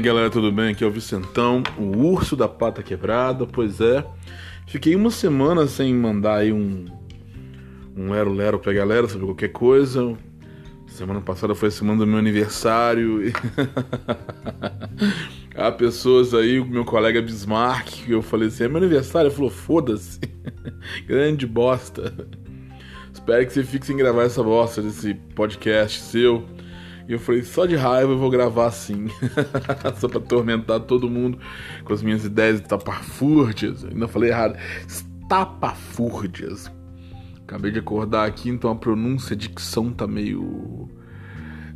Aí galera, tudo bem? Aqui é o Vicentão, o urso da pata quebrada. Pois é, fiquei uma semana sem mandar aí um, um lero lero pra galera sobre qualquer coisa. Semana passada foi a semana do meu aniversário. E... Há pessoas aí, o meu colega Bismarck, que eu falei assim: é meu aniversário? Ele falou: foda-se, grande bosta. Espero que você fique sem gravar essa bosta desse podcast seu. E eu falei, só de raiva eu vou gravar assim. só pra atormentar todo mundo com as minhas ideias tapafúrdias. Ainda falei errado. Estapafúrdias. Acabei de acordar aqui, então a pronúncia, a dicção tá meio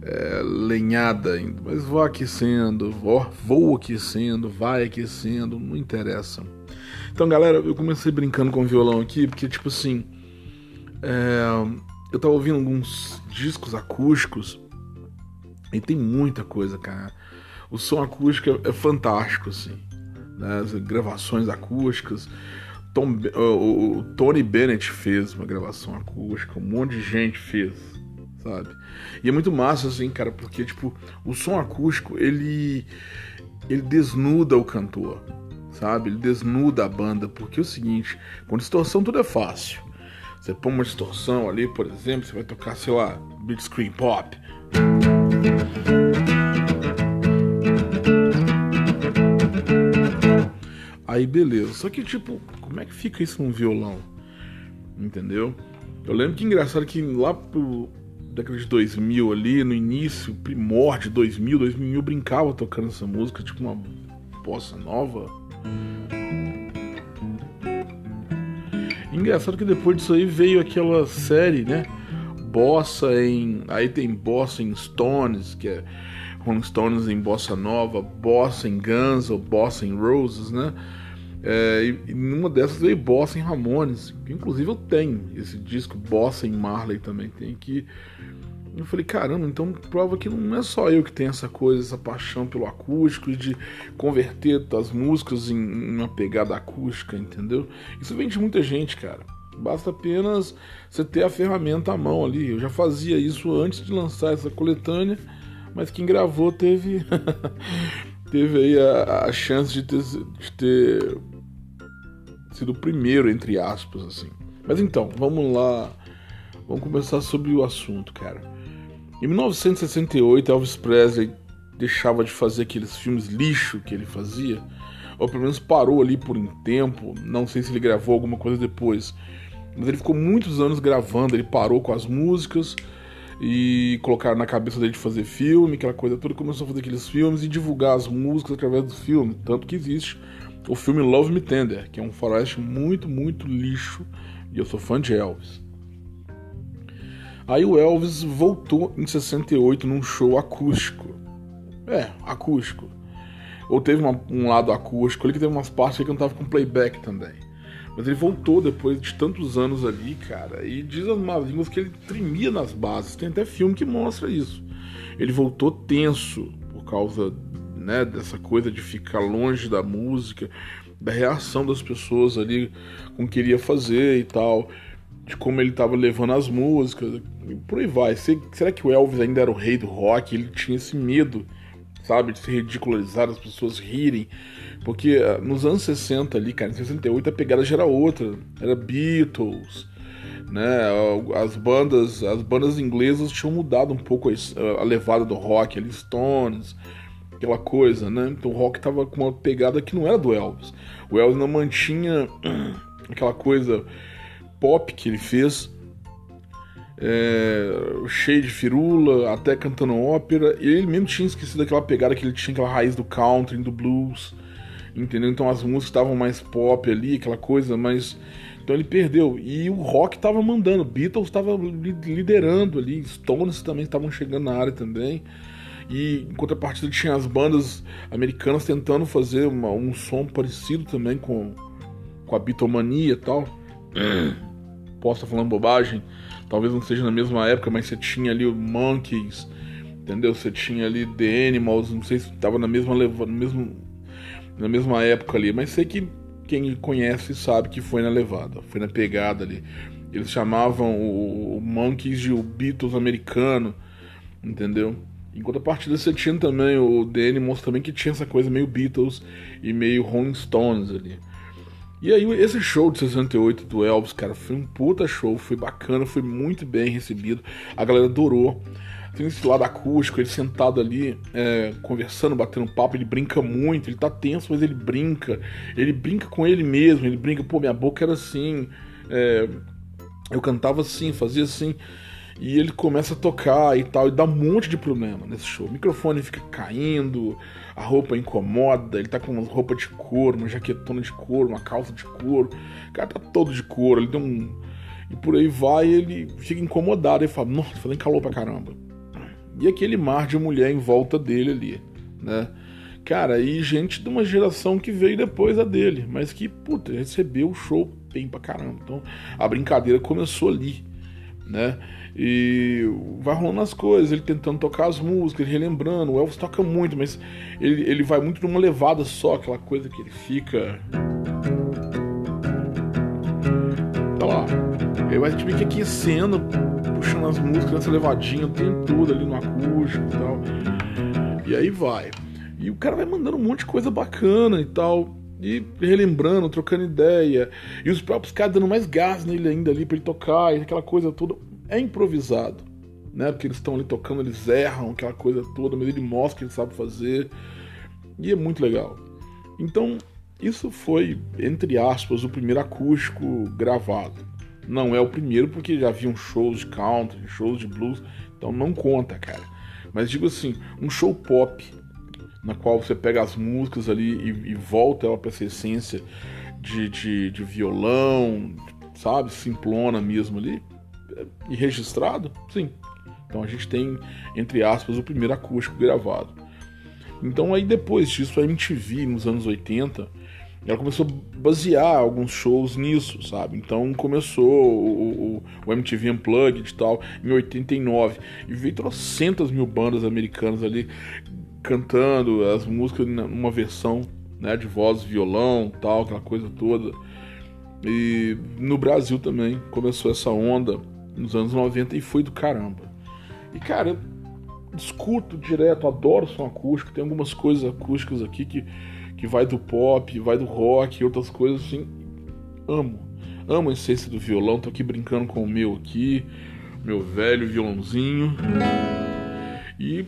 é, lenhada ainda. Mas vou aquecendo, vou, vou aquecendo, vai aquecendo, não interessa. Então, galera, eu comecei brincando com o violão aqui, porque, tipo assim, é, eu tava ouvindo alguns discos acústicos e tem muita coisa, cara. O som acústico é, é fantástico, assim. Né? As gravações acústicas. Tom, o, Tony Bennett fez uma gravação acústica, um monte de gente fez, sabe? E é muito massa, assim, cara, porque, tipo, o som acústico, ele, ele desnuda o cantor, sabe? Ele desnuda a banda, porque é o seguinte, com distorção tudo é fácil. Você põe uma distorção ali, por exemplo, você vai tocar, sei lá, beat screen pop. Aí beleza. Só que tipo, como é que fica isso num violão? Entendeu? Eu lembro que engraçado que lá pro década de 2000 ali, no início, primórdio de 2000, 2000 eu brincava tocando essa música, tipo uma bossa nova. Engraçado que depois disso aí veio aquela série, né? Bossa em. Aí tem bossa em Stones, que é Rolling Stones em bossa nova, bossa em Guns ou bossa em Roses, né? É, e, numa dessas veio bossa em Ramones, que inclusive eu tenho esse disco bossa em Marley também tem aqui. Eu falei, caramba, então prova que não é só eu que tenho essa coisa, essa paixão pelo acústico e de converter as músicas em uma pegada acústica, entendeu? Isso vem de muita gente, cara. Basta apenas você ter a ferramenta à mão ali. Eu já fazia isso antes de lançar essa coletânea, mas quem gravou teve teve aí a, a chance de ter, de ter sido o primeiro, entre aspas, assim. Mas então, vamos lá. Vamos começar sobre o assunto, cara. Em 1968, Elvis Presley deixava de fazer aqueles filmes lixo que ele fazia, ou pelo menos parou ali por um tempo. Não sei se ele gravou alguma coisa depois. Mas ele ficou muitos anos gravando, ele parou com as músicas e colocaram na cabeça dele de fazer filme, aquela coisa toda, começou a fazer aqueles filmes e divulgar as músicas através do filme. Tanto que existe o filme Love Me Tender, que é um faroeste muito, muito lixo, e eu sou fã de Elvis. Aí o Elvis voltou em 68 num show acústico. É, acústico. Ou teve uma, um lado acústico ali que teve umas partes que ele cantava com playback também. Mas ele voltou depois de tantos anos ali, cara. E diz as más línguas que ele tremia nas bases. Tem até filme que mostra isso. Ele voltou tenso por causa né, dessa coisa de ficar longe da música, da reação das pessoas ali com o que queria fazer e tal, de como ele estava levando as músicas, e por aí vai. Será que o Elvis ainda era o rei do rock? Ele tinha esse medo, sabe, de ser ridicularizado, as pessoas rirem. Porque ah, nos anos 60 ali, cara, em 68 a pegada já era outra. Era Beatles, né? As bandas, as bandas inglesas tinham mudado um pouco a, levada do rock, ali Stones, aquela coisa, né? Então o rock tava com uma pegada que não era do Elvis. O Elvis não mantinha aquela coisa pop que ele fez, é, cheio de firula, até cantando ópera. E ele mesmo tinha esquecido aquela pegada que ele tinha, aquela raiz do country, do blues entendeu? Então as músicas estavam mais pop ali, aquela coisa, mas então ele perdeu. E o rock estava mandando, Beatles estava liderando ali, Stones também estavam chegando na área também. E em contrapartida tinha as bandas americanas tentando fazer uma, um som parecido também com, com a Beatlemania e tal. Posso estar falando bobagem, talvez não seja na mesma época, mas você tinha ali o Monkeys, entendeu? Você tinha ali The Animals, não sei se estava na mesma no mesmo na mesma época ali, mas sei que quem conhece sabe que foi na levada, foi na pegada ali. Eles chamavam o, o Monkeys de o Beatles americano, entendeu? Em contrapartida, você tinha também o The Animals também, que tinha essa coisa meio Beatles e meio Rolling Stones ali. E aí, esse show de 68 do Elvis, cara, foi um puta show, foi bacana, foi muito bem recebido. A galera adorou. Tem esse lado acústico, ele sentado ali, é, conversando, batendo papo, ele brinca muito, ele tá tenso, mas ele brinca. Ele brinca com ele mesmo, ele brinca, pô, minha boca era assim, é, eu cantava assim, fazia assim. E ele começa a tocar e tal, e dá um monte de problema nesse show. O microfone fica caindo, a roupa incomoda, ele tá com uma roupa de couro, uma jaquetona de couro, uma calça de couro. O cara tá todo de couro, ele tem um. E por aí vai, ele fica incomodado, ele fala, nossa, fazendo calor pra caramba. E aquele mar de mulher em volta dele ali, né? Cara, e gente de uma geração que veio depois a dele, mas que, puta, recebeu o show bem pra caramba. Então a brincadeira começou ali, né? E vai rolando as coisas, ele tentando tocar as músicas, relembrando. O Elvis toca muito, mas ele, ele vai muito numa levada só, aquela coisa que ele fica. Tá lá. Ele vai tipo que aquecendo, puxando as músicas nessa levadinha, tem tudo ali no acústico e tal. E aí vai. E o cara vai mandando um monte de coisa bacana e tal. E relembrando, trocando ideia. E os próprios caras dando mais gás nele ainda ali pra ele tocar, e aquela coisa toda. É improvisado, né? Porque eles estão ali tocando, eles erram, aquela coisa toda, mas ele mostra que ele sabe fazer. E é muito legal. Então, isso foi, entre aspas, o primeiro acústico gravado. Não é o primeiro, porque já haviam shows de country, shows de blues, então não conta, cara. Mas digo assim, um show pop na qual você pega as músicas ali e, e volta ela para essa essência de, de, de, violão, sabe, simplona mesmo ali, e registrado, sim. Então a gente tem, entre aspas, o primeiro acústico gravado. Então aí depois disso, a MTV, nos anos 80, ela começou a basear alguns shows nisso, sabe? Então começou o, o, o MTV Unplugged e tal, em 89, e veio trocentas mil bandas americanas ali cantando as músicas numa versão né, de voz, violão, tal, aquela coisa toda. E no Brasil também começou essa onda nos anos 90 e foi do caramba. E cara, eu discuto direto, adoro som acústico, tem algumas coisas acústicas aqui que, que vai do pop, vai do rock e outras coisas assim. Amo. Amo a essência do violão, tô aqui brincando com o meu aqui, meu velho violãozinho. E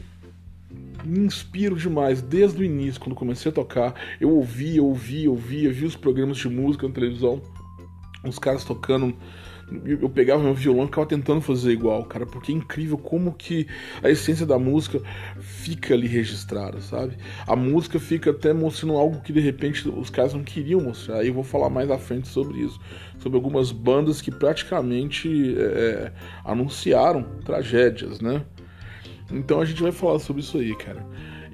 me inspiro demais desde o início, quando comecei a tocar. Eu ouvia, ouvia, ouvia, via os programas de música na televisão, os caras tocando. Eu pegava meu violão e ficava tentando fazer igual, cara, porque é incrível como que a essência da música fica ali registrada, sabe? A música fica até mostrando algo que de repente os caras não queriam mostrar. Aí eu vou falar mais à frente sobre isso, sobre algumas bandas que praticamente é, anunciaram tragédias, né? Então a gente vai falar sobre isso aí, cara.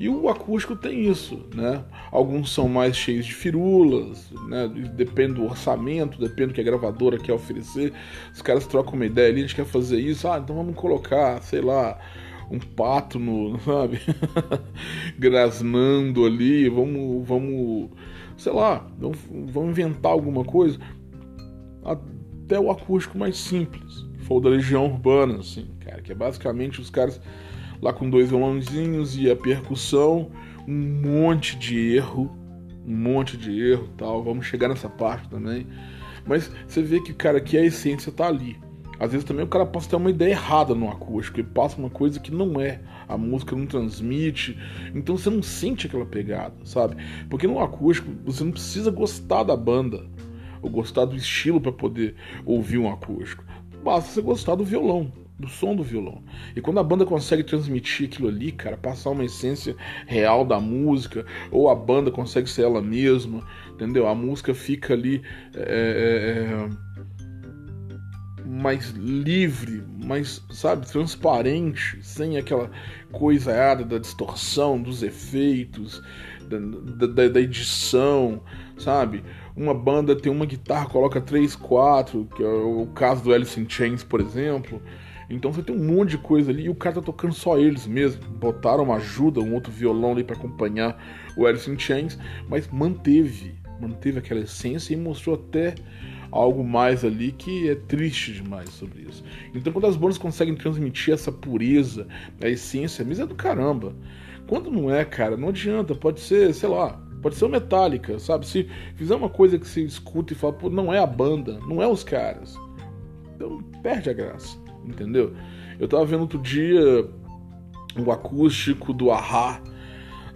E o acústico tem isso, né? Alguns são mais cheios de firulas, né? Depende do orçamento, depende do que a gravadora quer oferecer. Os caras trocam uma ideia ali, a gente quer fazer isso, ah, então vamos colocar, sei lá, um pato no, sabe? Grasnando ali, vamos, vamos, sei lá, vamos, vamos inventar alguma coisa. Até o acústico mais simples, que foi o da Legião Urbana, assim, cara, que é basicamente os caras lá com dois violãozinhos e a percussão, um monte de erro, um monte de erro tal. Vamos chegar nessa parte também. Mas você vê que, cara, que a essência tá ali. Às vezes também o cara pode ter uma ideia errada no acústico, ele passa uma coisa que não é, a música não transmite, então você não sente aquela pegada, sabe? Porque no acústico você não precisa gostar da banda ou gostar do estilo para poder ouvir um acústico. Basta você gostar do violão do som do violão. E quando a banda consegue transmitir aquilo ali, cara, passar uma essência real da música, ou a banda consegue ser ela mesma, entendeu? A música fica ali é, é, é mais livre, mais, sabe, transparente, sem aquela coisa errada da distorção, dos efeitos, da, da, da edição, sabe? Uma banda tem uma guitarra, coloca três, quatro, que é o caso do Alice in Chains, por exemplo então você tem um monte de coisa ali e o cara tá tocando só eles mesmo. Botaram uma ajuda, um outro violão ali para acompanhar o Alice in Chains, mas manteve, manteve aquela essência e mostrou até algo mais ali que é triste demais sobre isso. Então, quando as bandas conseguem transmitir essa pureza, a essência, mas é do caramba. Quando não é, cara, não adianta. Pode ser, sei lá, pode ser o Metallica, sabe? Se fizer uma coisa que você escuta e fala, pô, não é a banda, não é os caras. Então, perde a graça, entendeu? Eu tava vendo outro dia o acústico do Ahá.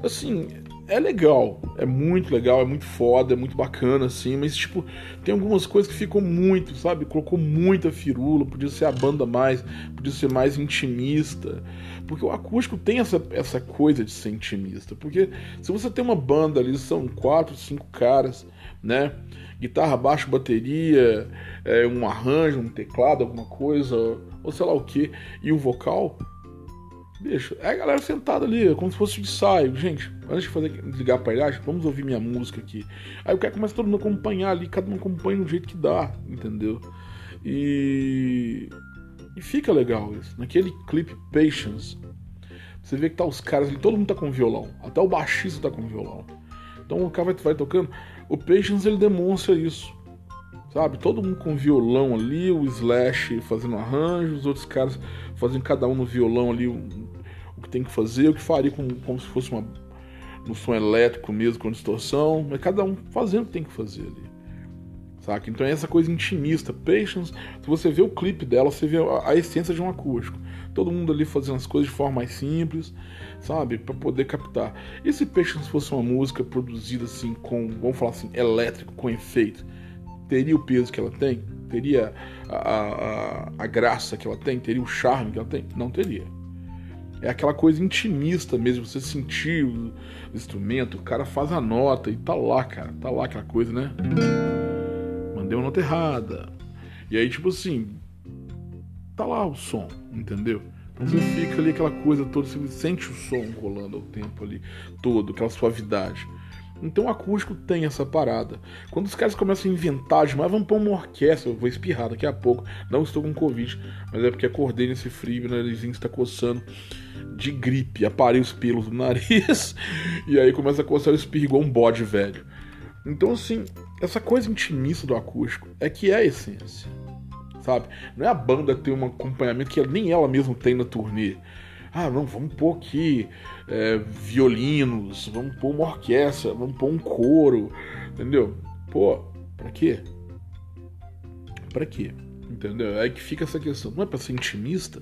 Assim, é legal, é muito legal, é muito foda, é muito bacana, assim, mas, tipo, tem algumas coisas que ficam muito, sabe? Colocou muita firula, podia ser a banda mais, podia ser mais intimista, porque o acústico tem essa, essa coisa de ser intimista, porque se você tem uma banda ali, são quatro, cinco caras, né? Guitarra, baixo, bateria, é, um arranjo, um teclado, alguma coisa, ou sei lá o que, e o vocal, Bicho, é a galera sentada ali, como se fosse um ensaio. Gente, antes de fazer ligar a aparelhagem, vamos ouvir minha música aqui. Aí o cara começa todo mundo a acompanhar ali, cada um acompanha do jeito que dá, entendeu? E. E fica legal isso. Naquele clipe Patience, você vê que tá os caras ali, todo mundo tá com violão. Até o baixista tá com violão. Então o cara vai, vai tocando. O Patience ele demonstra isso. Sabe? Todo mundo com violão ali, o Slash fazendo arranjo, os outros caras fazendo cada um no violão ali o, o que tem que fazer, o que faria com, como se fosse uma, no som elétrico mesmo, com distorção, mas cada um fazendo o que tem que fazer ali. Saca? Então é essa coisa intimista. Patience, se você vê o clipe dela, você vê a, a essência de um acústico. Todo mundo ali fazendo as coisas de forma mais simples, sabe? para poder captar. E se Patience fosse uma música produzida assim, com, vamos falar assim, elétrico, com efeito? Teria o peso que ela tem? Teria a, a, a graça que ela tem? Teria o charme que ela tem? Não teria. É aquela coisa intimista mesmo, você sentir o instrumento, o cara faz a nota e tá lá, cara, tá lá aquela coisa, né? Mandei uma nota errada. E aí, tipo assim, tá lá o som, entendeu? Então você fica ali aquela coisa toda, você sente o som rolando ao tempo ali todo, aquela suavidade. Então o acústico tem essa parada. Quando os caras começam a inventar demais, vamos pôr uma orquestra, eu vou espirrar daqui a pouco. Não estou com Covid, mas é porque acordei nesse frio, meu narizinho está coçando de gripe. Aparei os pelos do nariz e aí começa a coçar o espirro igual um bode velho. Então, assim, essa coisa intimista do acústico é que é a essência, sabe? Não é a banda ter um acompanhamento que nem ela mesma tem na turnê. Ah, não, vamos pôr aqui é, violinos, vamos pôr uma orquestra, vamos pôr um coro, entendeu? Pô, pra quê? Pra quê? Entendeu? É que fica essa questão. Não é pra ser intimista?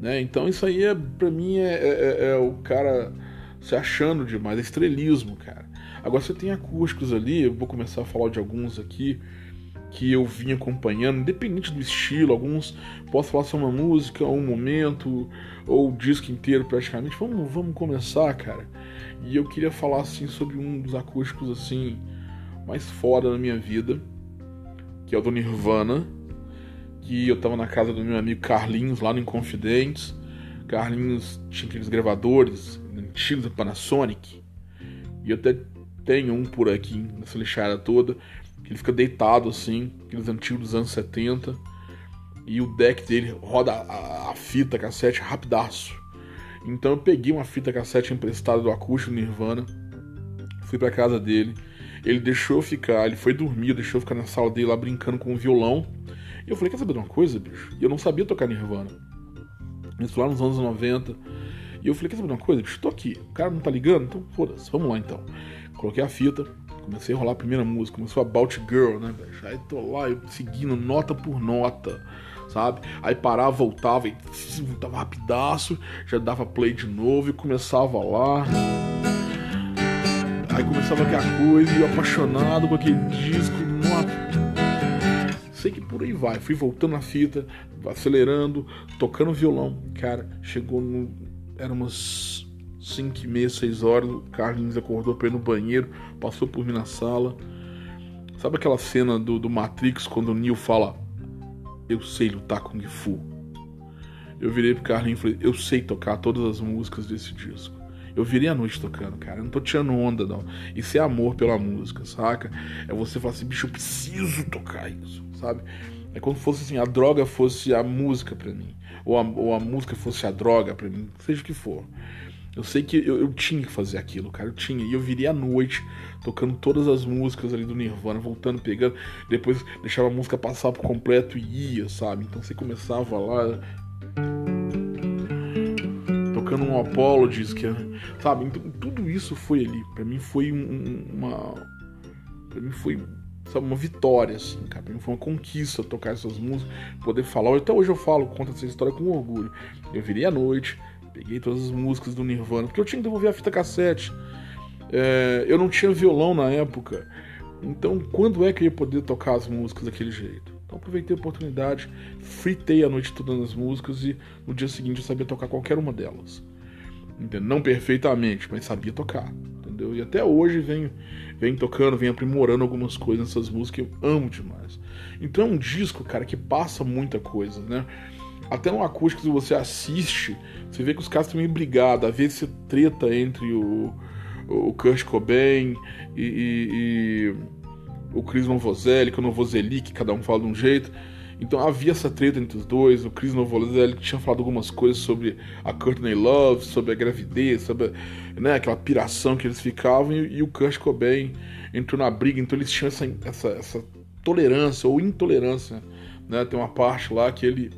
Né? Então isso aí, é, pra mim, é, é, é, é o cara se achando demais, é estrelismo, cara. Agora você tem acústicos ali, eu vou começar a falar de alguns aqui que eu vim acompanhando, independente do estilo, alguns posso falar sobre uma música, ou um momento, ou o disco inteiro praticamente. Vamos, vamos começar, cara. E eu queria falar assim sobre um dos acústicos assim mais foda da minha vida, que é o do Nirvana, que eu tava na casa do meu amigo Carlinhos lá no Inconfidentes. Carlinhos tinha aqueles gravadores antigos da Panasonic. E eu até tenho um por aqui nessa lixada toda que ele fica deitado assim, aqueles antigos dos anos 70. E o deck dele roda a, a fita cassete rapidaço. Então eu peguei uma fita cassete emprestada do acústico Nirvana, fui pra casa dele. Ele deixou eu ficar, ele foi dormir, deixou eu ficar na sala dele lá brincando com o violão. E eu falei, quer saber de uma coisa, bicho? E eu não sabia tocar Nirvana. Isso lá nos anos 90. E eu falei, quer saber de uma coisa, bicho? Tô aqui. O cara não tá ligando? Então foda-se, vamos lá então. Coloquei a fita, Comecei a rolar a primeira música, começou a About Girl, né, velho? Aí tô lá, eu seguindo nota por nota, sabe? Aí parava, voltava e voltava rapidaço, já dava play de novo e começava lá. Aí começava aquela coisa, e eu apaixonado com aquele disco, nossa. Sei que por aí vai, fui voltando a fita, acelerando, tocando violão. Cara, chegou no. Era umas 5 e meia, 6 horas, o Carlinhos acordou pra ir no banheiro, passou por mim na sala. Sabe aquela cena do, do Matrix quando o Neo fala: Eu sei lutar Kung Fu? Eu virei pro Carlinhos e falei: Eu sei tocar todas as músicas desse disco. Eu virei a noite tocando, cara. Eu não tô tirando onda, não. Isso é amor pela música, saca? É você falar assim, bicho, eu preciso tocar isso, sabe? É como se fosse assim, a droga fosse a música para mim. Ou a, ou a música fosse a droga para mim, seja o que for. Eu sei que eu, eu, tinha que fazer aquilo, cara. Eu tinha. E eu viria à noite, tocando todas as músicas ali do Nirvana, voltando, pegando. Depois deixava a música passar por completo e ia, sabe? Então você começava lá. Tocando um Apologies, que, sabe? Então tudo isso foi ali. Pra mim foi um, uma. Pra mim foi sabe, uma vitória, assim, cara. Foi uma conquista tocar essas músicas, poder falar. Até hoje eu falo, conto essa história com orgulho. Eu virei à noite, peguei todas as músicas do Nirvana, porque eu tinha que devolver a fita cassete. É, eu não tinha violão na época. Então, quando é que eu ia poder tocar as músicas daquele jeito? Então, aproveitei a oportunidade, fritei a noite todas as músicas e no dia seguinte eu sabia tocar qualquer uma delas. Entendeu? Não perfeitamente, mas sabia tocar. Entendeu? E até hoje venho, venho tocando, venho aprimorando algumas coisas nessas músicas que eu amo demais. Então é um disco, cara, que passa muita coisa, né? Até no acústico, você assiste, você vê que os caras estão meio brigados. Às vezes treta entre o, o Kurt Cobain e, e, e o Chris Novoselic, o Novoselic, cada um fala de um jeito. Então havia essa treta entre os dois. O Chris Novoselic tinha falado algumas coisas sobre a Courtney Love, sobre a gravidez, sobre né, aquela piração que eles ficavam. E, e o Kurt Cobain entrou na briga. Então eles tinham essa, essa, essa tolerância ou intolerância. Né? Tem uma parte lá que ele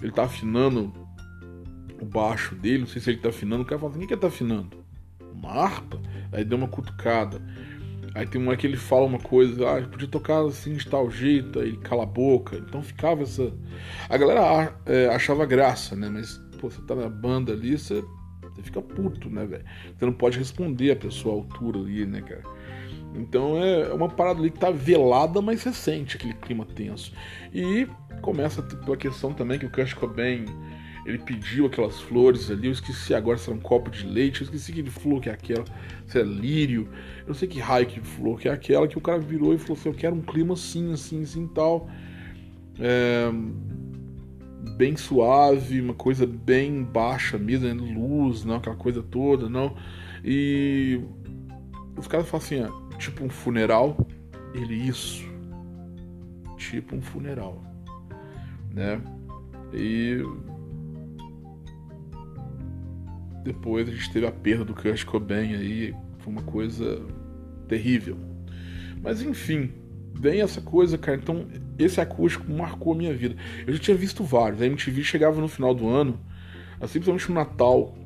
ele tá afinando o baixo dele, não sei se ele tá afinando, o cara fala assim, o que tá afinando? Uma harpa? Aí deu uma cutucada. Aí tem uma que ele fala uma coisa, ah, podia tocar assim de tal jeito, aí cala a boca. Então ficava essa. A galera é, achava graça, né? Mas, pô, você tá na banda ali, você, você fica puto, né, velho? Você não pode responder a pessoa à altura ali, né, cara? Então é uma parada ali que tá velada, mas você sente aquele clima tenso. E começa pela questão também que o Kurt Cobain ele pediu aquelas flores ali, eu esqueci agora se era um copo de leite, eu esqueci que flor que é aquela, se é lírio, eu não sei que raio que flor que é aquela, que o cara virou e falou assim, eu quero um clima assim, assim, assim, tal. É, bem suave, uma coisa bem baixa mesmo, né? luz, não, aquela coisa toda, não. E os caras falam assim, ó, tipo um funeral, ele isso, tipo um funeral né? E depois a gente teve a perda do Kurt Cobain aí, foi uma coisa terrível. Mas enfim, vem essa coisa, cara. Então, esse acústico marcou a minha vida. Eu já tinha visto vários. A MTV chegava no final do ano, assim, principalmente no Natal,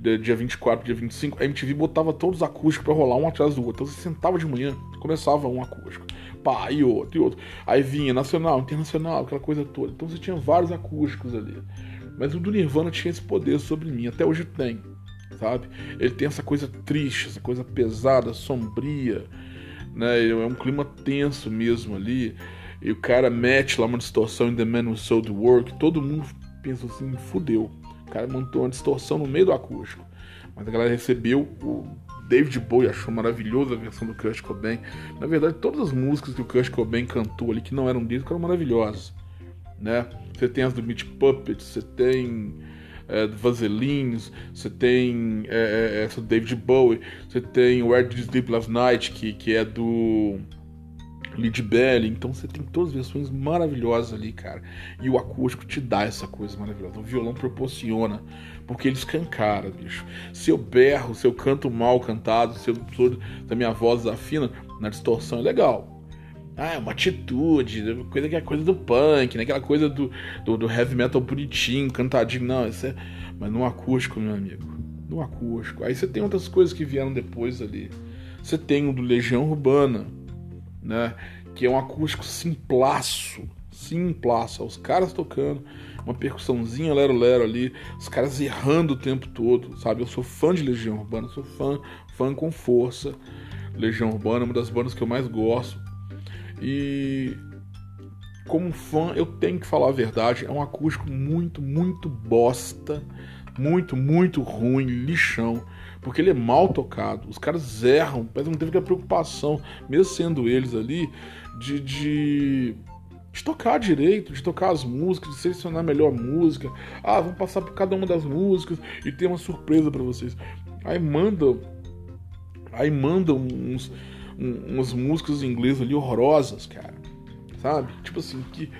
dia 24, dia 25, a MTV botava todos os acústicos para rolar um atrás do outro. Então você sentava de manhã, começava um acústico pá, e outro, e outro. Aí vinha nacional, internacional, aquela coisa toda. Então você tinha vários acústicos ali. Mas o do Nirvana tinha esse poder sobre mim, até hoje tem, sabe? Ele tem essa coisa triste, essa coisa pesada, sombria, né? É um clima tenso mesmo ali. E o cara mete lá uma distorção em The Man Who Sold the Work, todo mundo pensa assim, fudeu. O cara montou uma distorção no meio do acústico. Mas a galera recebeu o David Bowie achou maravilhosa a versão do Kurt Cobain. Na verdade, todas as músicas que o Kurt Cobain cantou ali que não eram dele eram maravilhosas, né? Você tem as do Meat Puppets, você tem é, Vaselines, você tem é, é, essa do David Bowie, você tem Where Did You Sleep Last Night, que, que é do Lead Belly, então você tem todas as versões maravilhosas ali, cara. E o acústico te dá essa coisa maravilhosa. O violão proporciona porque ele escancara, bicho. Se eu berro, se eu canto mal cantado, se eu da minha voz afina, na distorção é legal. Ah, é uma atitude, coisa que é coisa do punk, né? Aquela coisa do, do, do heavy metal bonitinho, cantadinho. Não, isso é. Mas no acústico, meu amigo. No acústico. Aí você tem outras coisas que vieram depois ali. Você tem o do Legião Urbana, né? Que é um acústico simplaço. Simplaço. Os caras tocando uma percussãozinha lero-lero ali, os caras errando o tempo todo, sabe? Eu sou fã de Legião Urbana, sou fã, fã com força. Legião Urbana é uma das bandas que eu mais gosto. E como fã, eu tenho que falar a verdade, é um acústico muito, muito bosta, muito, muito ruim, lixão, porque ele é mal tocado. Os caras erram, mas não teve a preocupação, mesmo sendo eles ali, de, de de tocar direito, de tocar as músicas, de selecionar a melhor música. Ah, vamos passar por cada uma das músicas e ter uma surpresa para vocês. Aí manda, aí manda uns, uns músicas em inglês ali horrorosas, cara. Sabe? Tipo assim, que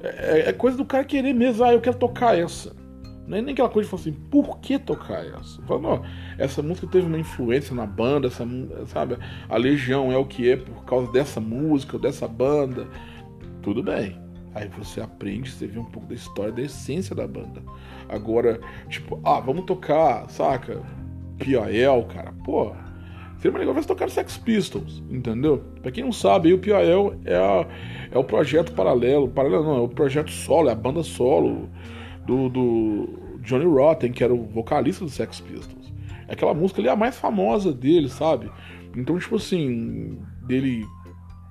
é, é, coisa do cara querer mesmo. Ah, eu quero tocar essa. Não é nem aquela coisa de falar assim, por que tocar essa? Fala, não, essa música teve uma influência na banda, essa, sabe? A Legião é o que é por causa dessa música, dessa banda. Tudo bem. Aí você aprende, você vê um pouco da história, da essência da banda. Agora, tipo, ah, vamos tocar, saca? P.I.L., cara, pô. Seria mais legal você tocar Sex Pistols, entendeu? Pra quem não sabe, o P.I.L. É, é o projeto paralelo, paralelo não, é o projeto solo, é a banda solo do, do Johnny Rotten, que era o vocalista do Sex Pistols. Aquela música ali é a mais famosa dele, sabe? Então, tipo assim, dele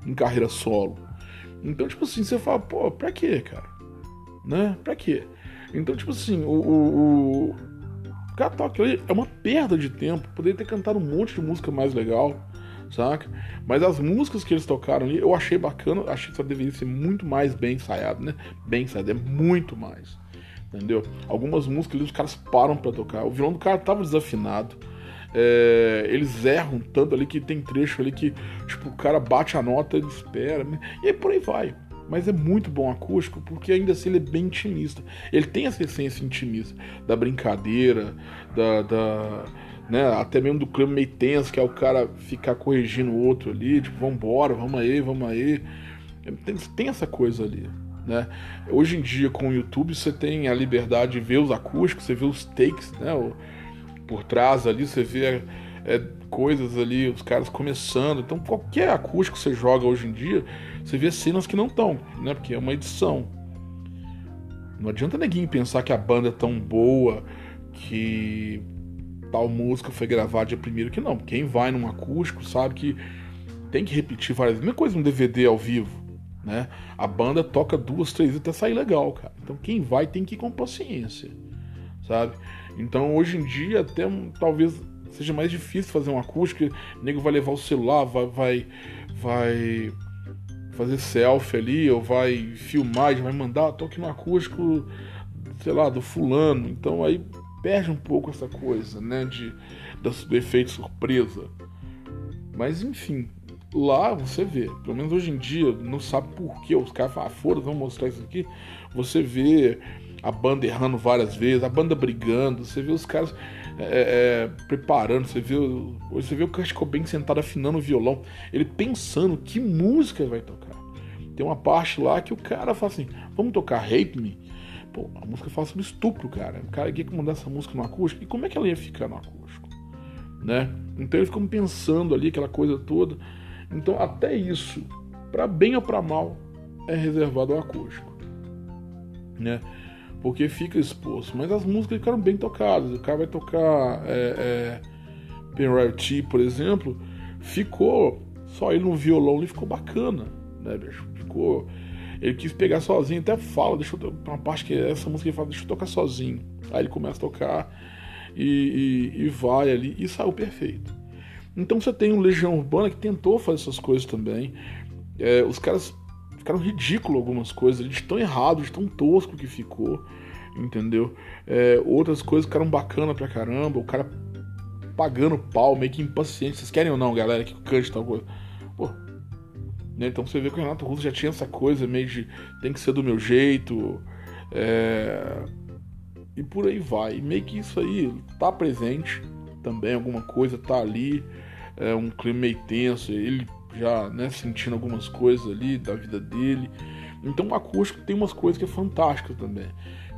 em carreira solo. Então, tipo assim, você fala, pô, pra quê, cara? Né? Pra quê? Então, tipo assim, o, o, o Catóquio ali é uma perda de tempo. Poderia ter cantado um monte de música mais legal, saca? Mas as músicas que eles tocaram ali, eu achei bacana. Achei que só deveria ser muito mais bem ensaiado, né? Bem ensaiado, é muito mais entendeu? Algumas músicas ali os caras param para tocar. O violão do cara tava desafinado. É, eles erram tanto ali que tem trecho ali que tipo o cara bate a nota, ele espera né? e aí por aí vai. Mas é muito bom acústico porque ainda assim ele é bem intimista. Ele tem essa essência intimista da brincadeira, da, da né, até mesmo do clima meio tenso que é o cara ficar corrigindo o outro ali, tipo vambora, vamos aí, vamos aí. Tem, tem essa coisa ali. Né? Hoje em dia, com o YouTube, você tem a liberdade de ver os acústicos, você vê os takes né? Por trás ali, você vê é, coisas ali, os caras começando. Então, qualquer acústico que você joga hoje em dia, você vê cenas que não estão, né? porque é uma edição. Não adianta ninguém pensar que a banda é tão boa que tal música foi gravada de primeiro que não. Quem vai num acústico sabe que tem que repetir várias vezes. Mesma coisa um DVD ao vivo né? A banda toca duas, três até sair legal, cara. Então quem vai tem que ir com paciência, sabe? Então hoje em dia até talvez seja mais difícil fazer um acústico, o nego vai levar o celular, vai, vai, vai fazer selfie ali, ou vai filmar, vai mandar, toque no acústico, sei lá, do fulano. Então aí perde um pouco essa coisa, né, de, do efeito surpresa. Mas enfim, lá você vê, pelo menos hoje em dia, não sabe por que os caras falam, ah, foda, vamos mostrar isso aqui. Você vê a banda errando várias vezes, a banda brigando, você vê os caras é, é, preparando, você vê, você vê o Kurt Cobain sentado afinando o violão, ele pensando que música vai tocar. Tem uma parte lá que o cara fala assim, vamos tocar Rape Me? Pô, a música fala sobre estupro, cara. O cara que mandar essa música no acústico, e como é que ela ia ficar no acústico? Né? Então eles ficam pensando ali aquela coisa toda. Então, até isso, para bem ou para mal, é reservado ao acústico, né? Porque fica exposto. Mas as músicas ficaram bem tocadas. O cara vai tocar é, é, T, por exemplo, ficou só ele no violão ele ficou bacana, né, bicho? Ficou. Ele quis pegar sozinho, até fala, deixa eu uma parte que essa música ele fala, deixa eu tocar sozinho. Aí ele começa a tocar e, e, e vai ali e saiu perfeito. Então você tem um Legião Urbana que tentou fazer essas coisas também. É, os caras ficaram ridículos algumas coisas, de tão errado, de tão tosco que ficou, entendeu? É, outras coisas ficaram bacana pra caramba, o cara pagando pau, meio que impaciente. Vocês querem ou não, galera, que cante tal coisa? Pô. Né? Então você vê que o Renato Russo já tinha essa coisa meio de tem que ser do meu jeito. É... E por aí vai. E meio que isso aí tá presente também, alguma coisa tá ali é, um clima meio tenso, ele já né, sentindo algumas coisas ali da vida dele. Então o acústico tem umas coisas que é fantásticas também,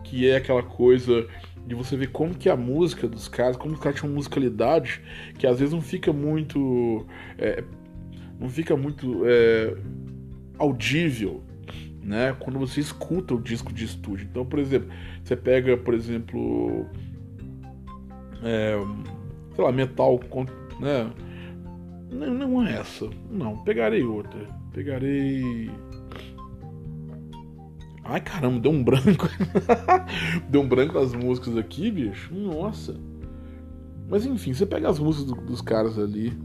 que é aquela coisa de você ver como que a música dos caras, como os caras tinham musicalidade, que às vezes não fica muito. É, não fica muito é, audível, né? Quando você escuta o disco de estúdio. Então, por exemplo, você pega, por exemplo, é, sei lá, metal, né? Não, não é essa. Não, pegarei outra. Pegarei. Ai caramba, deu um branco. deu um branco as músicas aqui, bicho. Nossa. Mas enfim, você pega as músicas do, dos caras ali.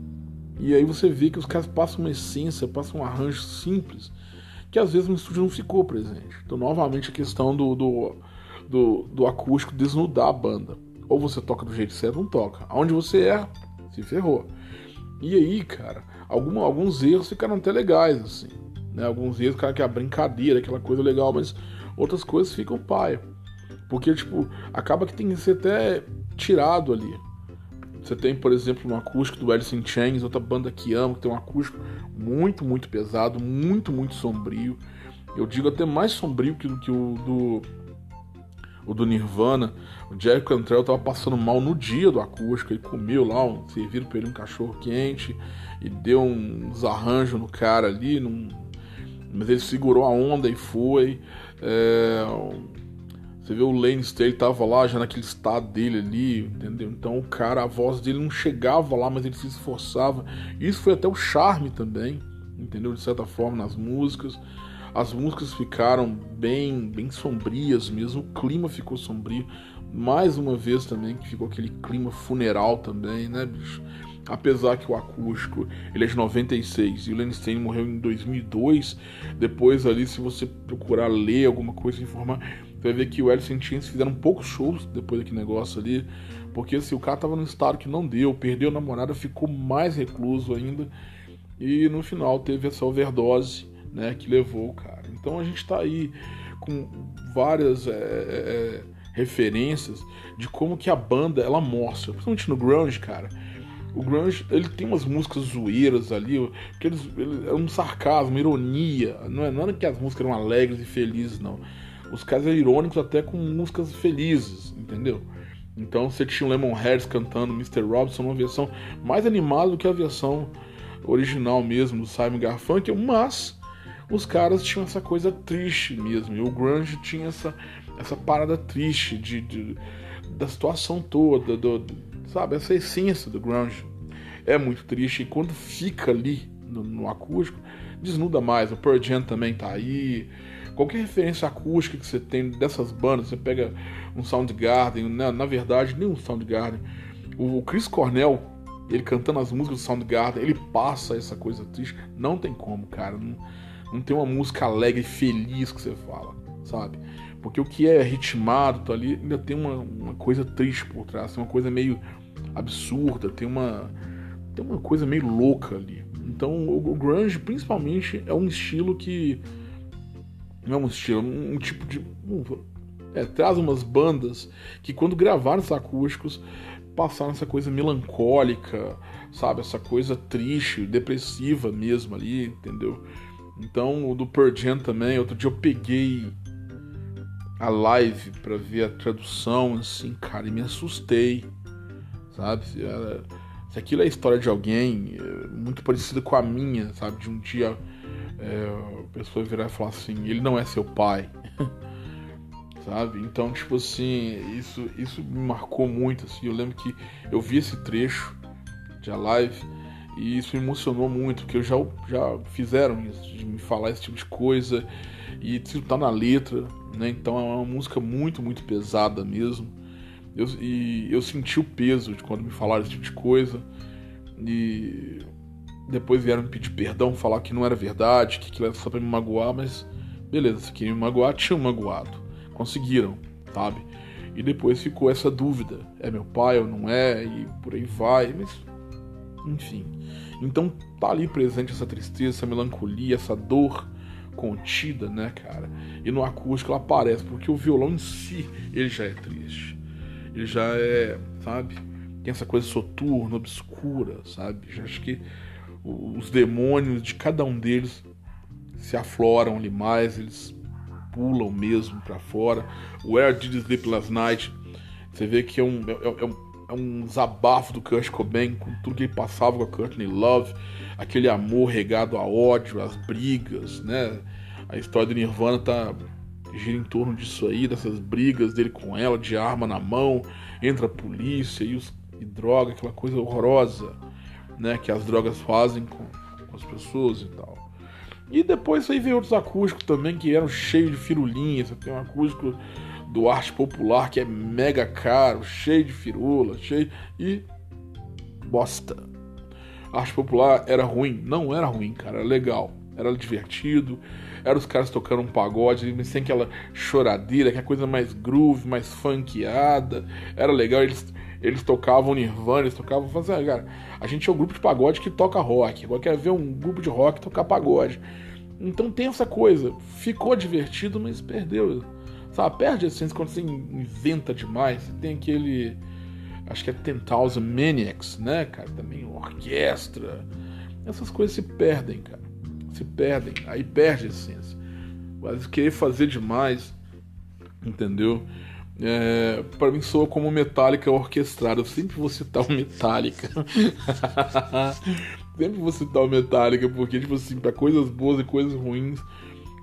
E aí você vê que os caras passam uma essência, passam um arranjo simples. Que às vezes no estúdio não ficou presente. Então, novamente, a questão do, do, do, do acústico desnudar a banda. Ou você toca do jeito certo, não toca. Aonde você erra, se ferrou. E aí, cara, algum, alguns erros ficaram até legais, assim. Né? Alguns erros, cara, que é a brincadeira, aquela coisa legal, mas outras coisas ficam paia. Porque, tipo, acaba que tem que ser até tirado ali. Você tem, por exemplo, um acústico do Alice in Chains, outra banda que amo, que tem um acústico muito, muito pesado, muito, muito sombrio. Eu digo até mais sombrio que, que o do o do Nirvana. O Jerry Cantrell tava passando mal no dia do acústico, ele comeu lá, um, serviram pra ele um cachorro quente e deu uns arranjos no cara ali, num... mas ele segurou a onda e foi. É... Você vê o Lane Staley tava lá já naquele estado dele ali, entendeu? Então o cara, a voz dele não chegava lá, mas ele se esforçava. Isso foi até o charme também, entendeu? De certa forma nas músicas. As músicas ficaram bem, bem sombrias mesmo, o clima ficou sombrio. Mais uma vez também que ficou aquele clima funeral também, né, bicho? apesar que o acústico ele é de 96 e o Lenny Stein morreu em 2002 depois ali se você procurar ler alguma coisa informar vai ver que o Alice in Chains fizeram poucos shows depois daquele negócio ali, porque assim, o cara tava num estado que não deu, perdeu a namorada, ficou mais recluso ainda, e no final teve essa overdose, né, que levou o cara. Então a gente tá aí com várias é, é, é referências de como que a banda ela mostra, principalmente no grunge, cara. O grunge ele tem umas músicas zoeiras ali, que eles, ele, é um sarcasmo, ironia. Não é, não é que as músicas eram alegres e felizes, não os caras eram irônicos até com músicas felizes, entendeu? Então você tinha o Lemonheads cantando Mr. Robinson numa versão mais animada do que a versão original mesmo do Simon Garfunkel, mas os caras tinham essa coisa triste mesmo. E o grunge tinha essa, essa parada triste de, de da situação toda, do, sabe? Essa essência do grunge é muito triste e quando fica ali no, no acústico desnuda mais. O Pearl Jam também tá aí. Qualquer referência acústica que você tem dessas bandas, você pega um Soundgarden, na, né? na verdade, nem um Soundgarden. O Chris Cornell, ele cantando as músicas do Soundgarden, ele passa essa coisa triste. Não tem como, cara. Não, não tem uma música alegre feliz que você fala, sabe? Porque o que é ritmado tá ali ainda tem uma, uma coisa triste por trás, tem uma coisa meio absurda, tem uma, tem uma coisa meio louca ali. Então o, o grunge, principalmente, é um estilo que não é um estilo, um, um tipo de. Um, é, traz umas bandas que quando gravaram os acústicos passaram essa coisa melancólica, sabe? Essa coisa triste, depressiva mesmo ali, entendeu? Então o do Pearl também, outro dia eu peguei a live para ver a tradução, assim, cara, e me assustei, sabe? Se, se aquilo é a história de alguém, é muito parecida com a minha, sabe? De um dia é, a pessoa virar e falar assim, ele não é seu pai. Sabe? Então, tipo assim, isso, isso me marcou muito, assim. Eu lembro que eu vi esse trecho de A Live e isso me emocionou muito, porque já, já fizeram isso, de me falar esse tipo de coisa e isso tá na letra, né? Então é uma música muito, muito pesada mesmo. Eu, e eu senti o peso de quando me falaram esse tipo de coisa. E depois vieram me pedir perdão, falar que não era verdade, que aquilo era só pra me magoar, mas beleza, se queriam me magoar, tinham magoado. Conseguiram, sabe? E depois ficou essa dúvida: é meu pai ou não é? E por aí vai, mas. Enfim. Então tá ali presente essa tristeza, essa melancolia, essa dor contida, né, cara? E no acústico ela aparece, porque o violão em si, ele já é triste. Ele já é, sabe? Tem essa coisa soturna, obscura, sabe? Já acho que os demônios de cada um deles se afloram ali mais, eles pulam mesmo para fora. O Where Did You Sleep Last Night, você vê que é um, é, é, um, um desabafo do Kurt Cobain com tudo que ele passava com a Courtney Love, aquele amor regado a ódio, as brigas, né? A história do Nirvana tá gira em torno disso aí, dessas brigas dele com ela, de arma na mão, entra a polícia e, os, e droga, aquela coisa horrorosa né, que as drogas fazem com, com as pessoas e tal. E depois aí veio outros acústicos também que eram cheios de firulinhas. Você tem um acústico do arte popular que é mega caro, cheio de firula, cheio e bosta. Arte popular era ruim? Não era ruim, cara, era legal, era divertido. Era os caras tocando um pagode, sem aquela choradeira, que é coisa mais groove, mais funkeada. Era legal, eles eles tocavam Nirvana, eles tocavam. Assim, cara, a gente é um grupo de pagode que toca rock. Agora quer ver um grupo de rock tocar pagode. Então tem essa coisa. Ficou divertido, mas perdeu. Sabe, perde a essência quando você inventa demais. Você tem aquele. Acho que é 10,000 Maniacs, né, cara? Também orquestra. Essas coisas se perdem, cara. Se perdem. Aí perde a essência. Mas querer fazer demais, entendeu? É, para mim soa como Metallica orquestrado. Eu sempre vou citar o Metallica. sempre vou citar o Metallica, porque, tipo assim, pra coisas boas e coisas ruins,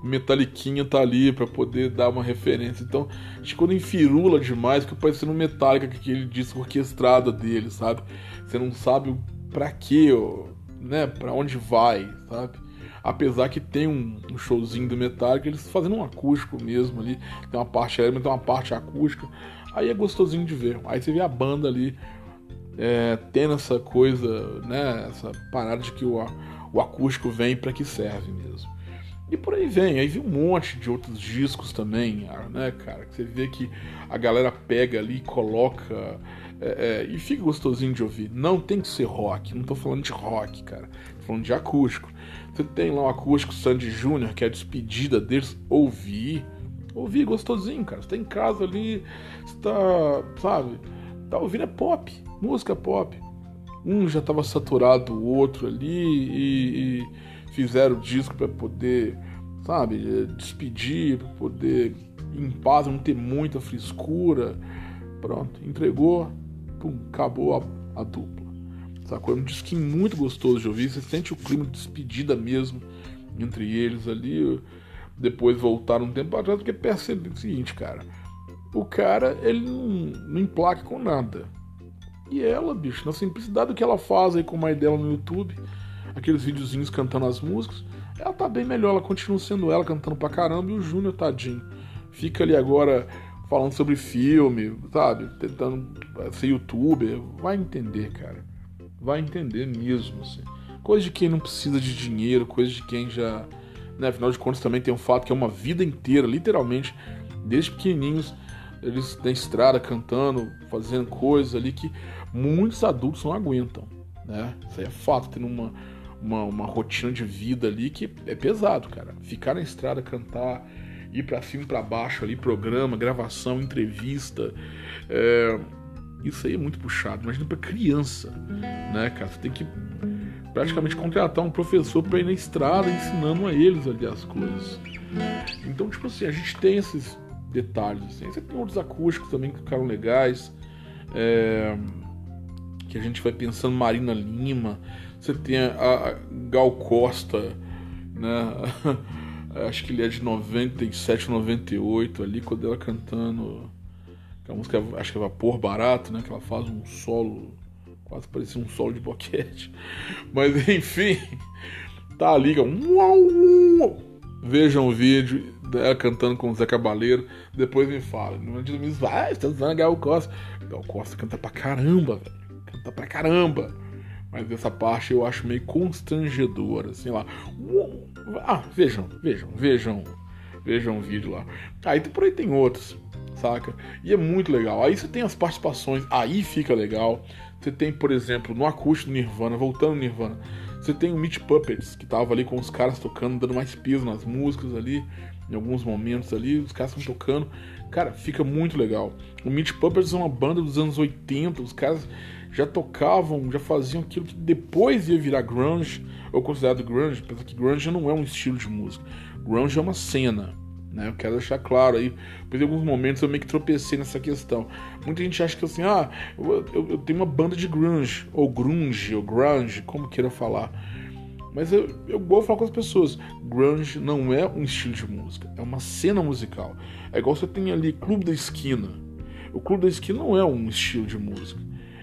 o Metaliquinha tá ali para poder dar uma referência. Então, acho que quando enfirula demais, fica parecendo Metallica, que aquele disco orquestrado dele, sabe? Você não sabe pra quê, né? Pra onde vai, sabe? Apesar que tem um, um, showzinho do Metallica, eles fazendo um acústico mesmo ali. Tem uma parte aérea, tem uma parte acústica. Aí é gostosinho de ver. Aí você vê a banda ali é, tendo essa coisa, né? Essa parada de que o, o acústico vem para que serve mesmo. E por aí vem, aí vem um monte de outros discos também, né, cara? Que você vê que a galera pega ali e coloca. É, é, e fica gostosinho de ouvir. Não tem que ser rock, não tô falando de rock, cara. Tô falando de acústico. Você tem lá o acústico Sandy Júnior, que é a despedida deles. Ouvir. Ouvir gostosinho, cara. Você tá em casa ali, você tá, sabe? Tá ouvindo é pop, música pop. Um já tava saturado do outro ali e, e fizeram o disco para poder, sabe, despedir, para poder ir em paz, não ter muita frescura. Pronto, entregou, pum, acabou a, a dupla. Sacou? É um disquinho muito gostoso de ouvir. Você sente o clima de despedida mesmo entre eles ali. Depois voltaram um tempo atrás, porque percebe o seguinte, cara. O cara, ele não, não emplaca com nada. E ela, bicho, na simplicidade do que ela faz aí com o mãe dela no YouTube, aqueles videozinhos cantando as músicas, ela tá bem melhor, ela continua sendo ela, cantando pra caramba, e o Júnior, tadinho, fica ali agora falando sobre filme, sabe? Tentando ser youtuber. Vai entender, cara vai entender mesmo, assim. Coisa de quem não precisa de dinheiro, coisa de quem já. Né, afinal de contas, também tem um fato que é uma vida inteira, literalmente, desde pequenininhos, eles na estrada cantando, fazendo coisas ali que muitos adultos não aguentam. Né? Isso aí é fato, tendo uma, uma, uma rotina de vida ali que é pesado, cara. Ficar na estrada, cantar, ir para cima e pra baixo ali, programa, gravação, entrevista. É isso aí é muito puxado. Imagina para criança, né, cara? Você tem que praticamente contratar um professor para ir na estrada ensinando a eles ali as coisas. Então, tipo assim, a gente tem esses detalhes. Assim. Você tem outros acústicos também que ficaram legais. É... que a gente vai pensando Marina Lima. Você tem a, Gal Costa, né? Acho que ele é de 97, 98 ali, quando ela cantando a música, acho que é Vapor Barato, né? Que ela faz um solo, quase parecia um solo de boquete. Mas enfim, tá ali, Vejam o vídeo dela cantando com o Zé Cabaleiro. Depois me fala. Não diz me vai, está usando a Gal Costa. Gal Costa canta pra caramba, velho. Canta pra caramba. Mas essa parte eu acho meio constrangedora, assim lá. Ah, vejam, vejam, vejam. Vejam o vídeo lá. Aí ah, por aí tem outros saca? E é muito legal. Aí você tem as participações, aí fica legal. Você tem, por exemplo, no acústico do Nirvana, voltando no Nirvana, você tem o Meat Puppets, que tava ali com os caras tocando, dando mais peso nas músicas ali, em alguns momentos ali, os caras estão tocando. Cara, fica muito legal. O Meat Puppets é uma banda dos anos 80, os caras já tocavam, já faziam aquilo que depois ia virar grunge, ou considerado grunge, apesar que grunge não é um estilo de música. Grunge é uma cena, né? Eu quero deixar claro aí, em alguns momentos eu meio que tropecei nessa questão. Muita gente acha que assim, ah, eu, eu, eu tenho uma banda de grunge, ou grunge, ou grunge, como queira falar. Mas eu, eu de falar com as pessoas. Grunge não é um estilo de música, é uma cena musical. É igual você tem ali Clube da Esquina. O Clube da Esquina não é um estilo de música.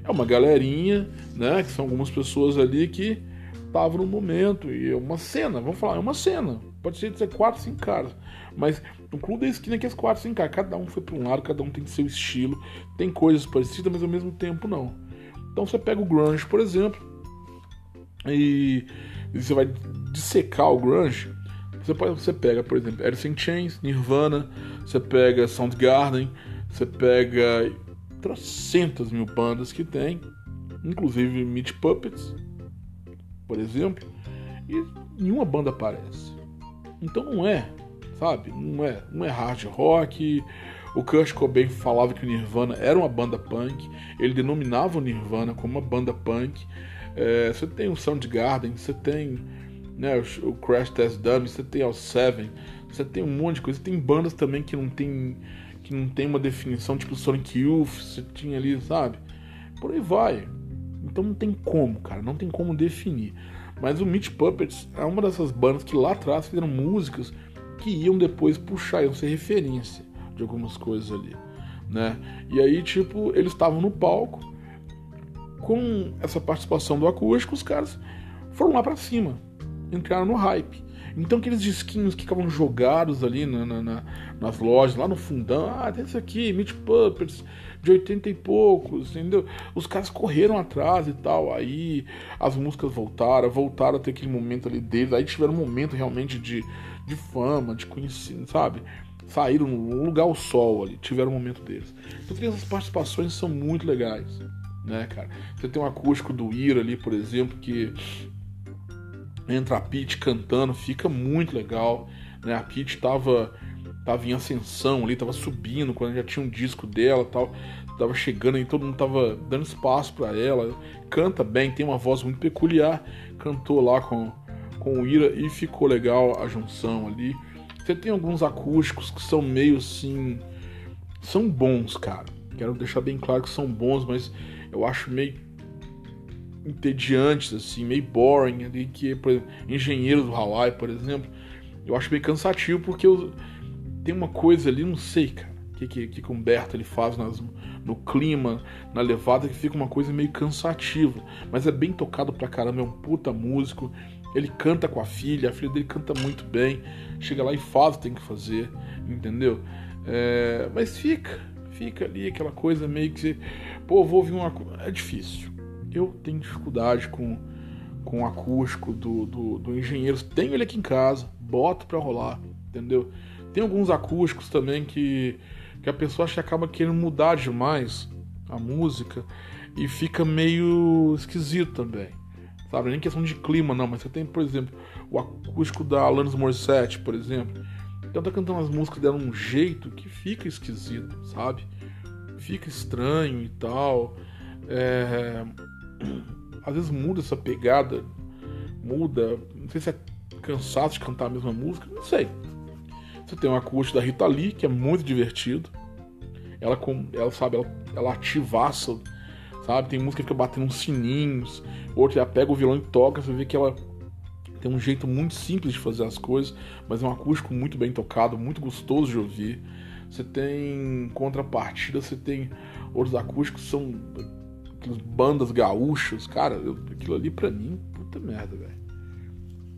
É uma galerinha, né? Que são algumas pessoas ali que estavam no momento. E é uma cena, vamos falar, é uma cena. Pode ser de ser quatro, cinco caras. Mas no clube da esquina que as quatro se encaixam. Cada um foi para um lado, cada um tem seu estilo. Tem coisas parecidas, mas ao mesmo tempo não. Então você pega o grunge, por exemplo, e, você vai dissecar o grunge. Você, pode, você pega, por exemplo, Alice in Chains, Nirvana, você pega Soundgarden, você pega trocentas mil bandas que tem, inclusive Meat Puppets, por exemplo, e nenhuma banda aparece. Então não é sabe? Não é, não é hard rock. O Kurt Cobain falava que o Nirvana era uma banda punk, ele denominava o Nirvana como uma banda punk. É, você tem o Soundgarden, você tem né, o, Crash Test Dummies, você tem o Seven, você tem um monte de coisa. Tem bandas também que não tem que não tem uma definição, tipo Sonic Youth, você tinha ali, sabe? Por aí vai. Então não tem como, cara, não tem como definir. Mas o Meat Puppets é uma dessas bandas que lá atrás fizeram músicas que iam depois puxar, iam ser referência de algumas coisas ali, né? E aí, tipo, eles estavam no palco com essa participação do acústico, os caras foram lá para cima, entraram no hype. Então aqueles disquinhos que ficavam jogados ali na, na, na, nas lojas, lá no fundão, ah, tem esse aqui, Meat Puppets, de 80 e poucos, entendeu? Os caras correram atrás e tal, aí as músicas voltaram, voltaram a ter aquele momento ali deles, aí tiveram um momento realmente de, de fama, de conhecimento, sabe? Saíram no lugar ao sol ali, tiveram um momento deles. Então tem essas participações são muito legais, né, cara? Você tem um acústico do Ira ali, por exemplo, que entra a Pete cantando, fica muito legal. Né? A Pete tava, tava em ascensão ali, tava subindo quando já tinha um disco dela tal. Tava chegando e todo mundo tava dando espaço para ela. Canta bem, tem uma voz muito peculiar. Cantou lá com, com o Ira e ficou legal a junção ali. Você tem alguns acústicos que são meio assim. São bons, cara. Quero deixar bem claro que são bons, mas eu acho meio entediantes, assim, meio boring, ali, que, por exemplo, Engenheiros do Hawaii, por exemplo, eu acho meio cansativo porque eu, tem uma coisa ali, não sei, cara, que, que, que Humberto ele faz nas, no clima, na levada, que fica uma coisa meio cansativa, mas é bem tocado pra caramba, é um puta músico, ele canta com a filha, a filha dele canta muito bem, chega lá e faz o que tem que fazer, entendeu? É, mas fica, fica ali aquela coisa meio que, pô, vou ouvir uma é difícil, eu tenho dificuldade com, com o acústico do, do, do engenheiro. Tenho ele aqui em casa, boto pra rolar, entendeu? Tem alguns acústicos também que, que a pessoa acha que acaba querendo mudar demais a música e fica meio esquisito também. Sabe? Nem questão de clima, não, mas você tem, por exemplo, o acústico da Alanis Morissette, por exemplo. Então tá cantando as músicas dela um jeito que fica esquisito, sabe? Fica estranho e tal. É às vezes muda essa pegada, muda, não sei se é cansado de cantar a mesma música, não sei. Você tem um acústico da Rita Lee, que é muito divertido. Ela, com, ela sabe, ela, ela ativaça, sabe? Tem música que fica batendo uns sininhos, outra ela pega o violão e toca, você vê que ela tem um jeito muito simples de fazer as coisas, mas é um acústico muito bem tocado, muito gostoso de ouvir. Você tem contrapartida, você tem outros acústicos que são aquelas bandas gaúchas, cara, eu, aquilo ali pra mim, puta merda, velho.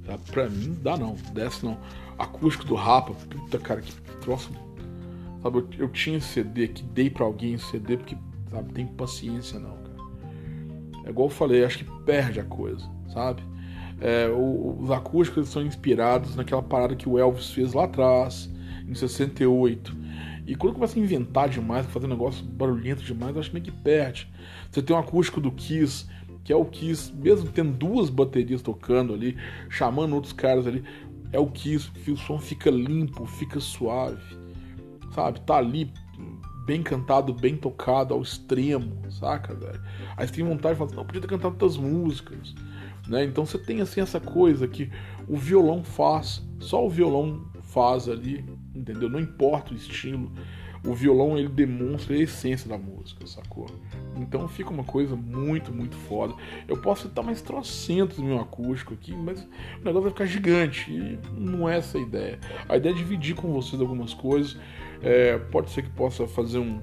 Tá? Pra mim, dá não, desce não. Acústico do Rapa, puta cara, que troço. Sabe, eu, eu tinha CD que dei pra alguém CD porque, sabe, tem paciência não, cara. É igual eu falei, acho que perde a coisa, sabe? É, os acústicos são inspirados naquela parada que o Elvis fez lá atrás, em 68 e quando começa a inventar demais, fazer um negócio barulhento demais, eu acho meio que perde. Você tem um acústico do Kiss, que é o Kiss, mesmo tendo duas baterias tocando ali, chamando outros caras ali, é o Kiss, que o som fica limpo, fica suave, sabe? Tá ali bem cantado, bem tocado ao extremo, saca, velho? Aí você tem vontade de falar, não, podia ter cantado outras músicas, né? Então você tem assim essa coisa que o violão faz, só o violão faz ali, entendeu? Não importa o estilo, o violão ele demonstra a essência da música, sacou? Então fica uma coisa muito, muito foda. Eu posso citar mais trocentos mil acústico aqui, mas o negócio vai ficar gigante e não é essa a ideia. A ideia é dividir com vocês algumas coisas. É, pode ser que possa fazer um,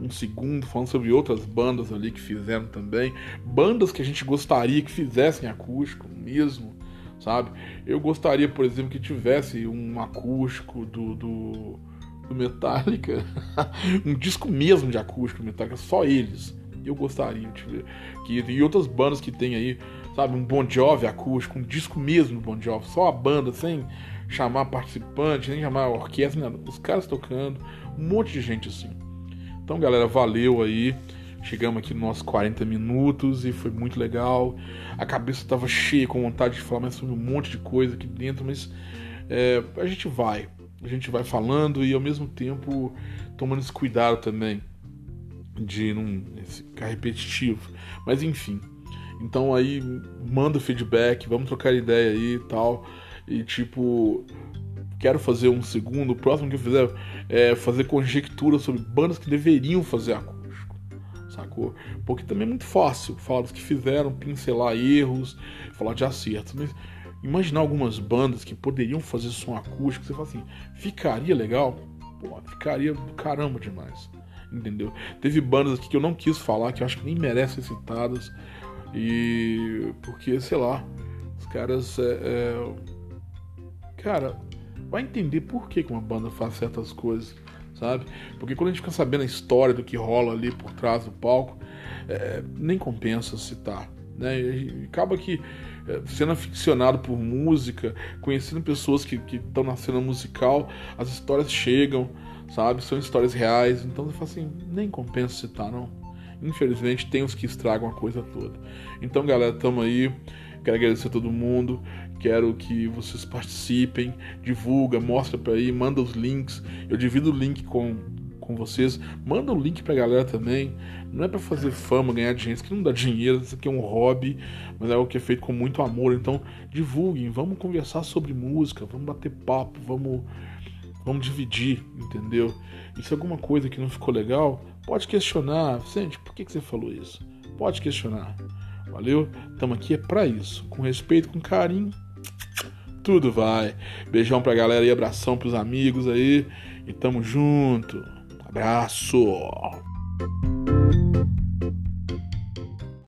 um segundo falando sobre outras bandas ali que fizeram também. Bandas que a gente gostaria que fizessem acústico mesmo sabe? Eu gostaria, por exemplo, que tivesse um acústico do, do, do Metallica, um disco mesmo de acústico Metallica, só eles. Eu gostaria de. Que, e outras bandas que tem aí, sabe? Um Bon Jovi acústico, um disco mesmo do Bon Jovi, só a banda, sem chamar participante, nem chamar orquestra, nada. os caras tocando, um monte de gente assim. Então, galera, valeu aí. Chegamos aqui nos nossos 40 minutos e foi muito legal. A cabeça estava cheia com vontade de falar mais sobre um monte de coisa aqui dentro, mas é, a gente vai. a gente vai falando e ao mesmo tempo tomando esse cuidado também de não ficar repetitivo. Mas enfim. Então aí manda feedback, vamos trocar ideia aí e tal. E tipo, quero fazer um segundo, o próximo que eu fizer é fazer conjectura sobre bandas que deveriam fazer acústico, sacou? Porque também é muito fácil falar dos que fizeram, pincelar erros, falar de acertos, mas imaginar algumas bandas que poderiam fazer som acústico, você fala assim, ficaria legal? Pô, ficaria do caramba demais, entendeu? Teve bandas aqui que eu não quis falar, que eu acho que nem merecem ser citadas, e porque, sei lá, os caras é, é... cara, vai entender por que uma banda faz certas coisas, sabe? Porque quando a gente fica sabendo a história do que rola ali por trás do palco, é, nem compensa citar, né? E acaba que é, sendo aficionado por música, conhecendo pessoas que estão na cena musical, as histórias chegam, sabe? São histórias reais, então você fala assim, nem compensa citar, não. Infelizmente tem os que estragam a coisa toda. Então, galera, tamo aí. Quero agradecer a todo mundo. Quero que vocês participem, divulga, mostra para aí, manda os links. Eu divido o link com, com vocês. Manda o link pra galera também. Não é para fazer fama, ganhar dinheiro. Isso aqui não dá dinheiro, isso aqui é um hobby, mas é algo que é feito com muito amor. Então, divulguem, vamos conversar sobre música, vamos bater papo, vamos, vamos dividir, entendeu? E se alguma coisa que não ficou legal, pode questionar. Sente, por que, que você falou isso? Pode questionar. Valeu? Estamos aqui é para isso. Com respeito, com carinho tudo vai. Beijão pra galera e abração pros amigos aí. E tamo junto. Abraço.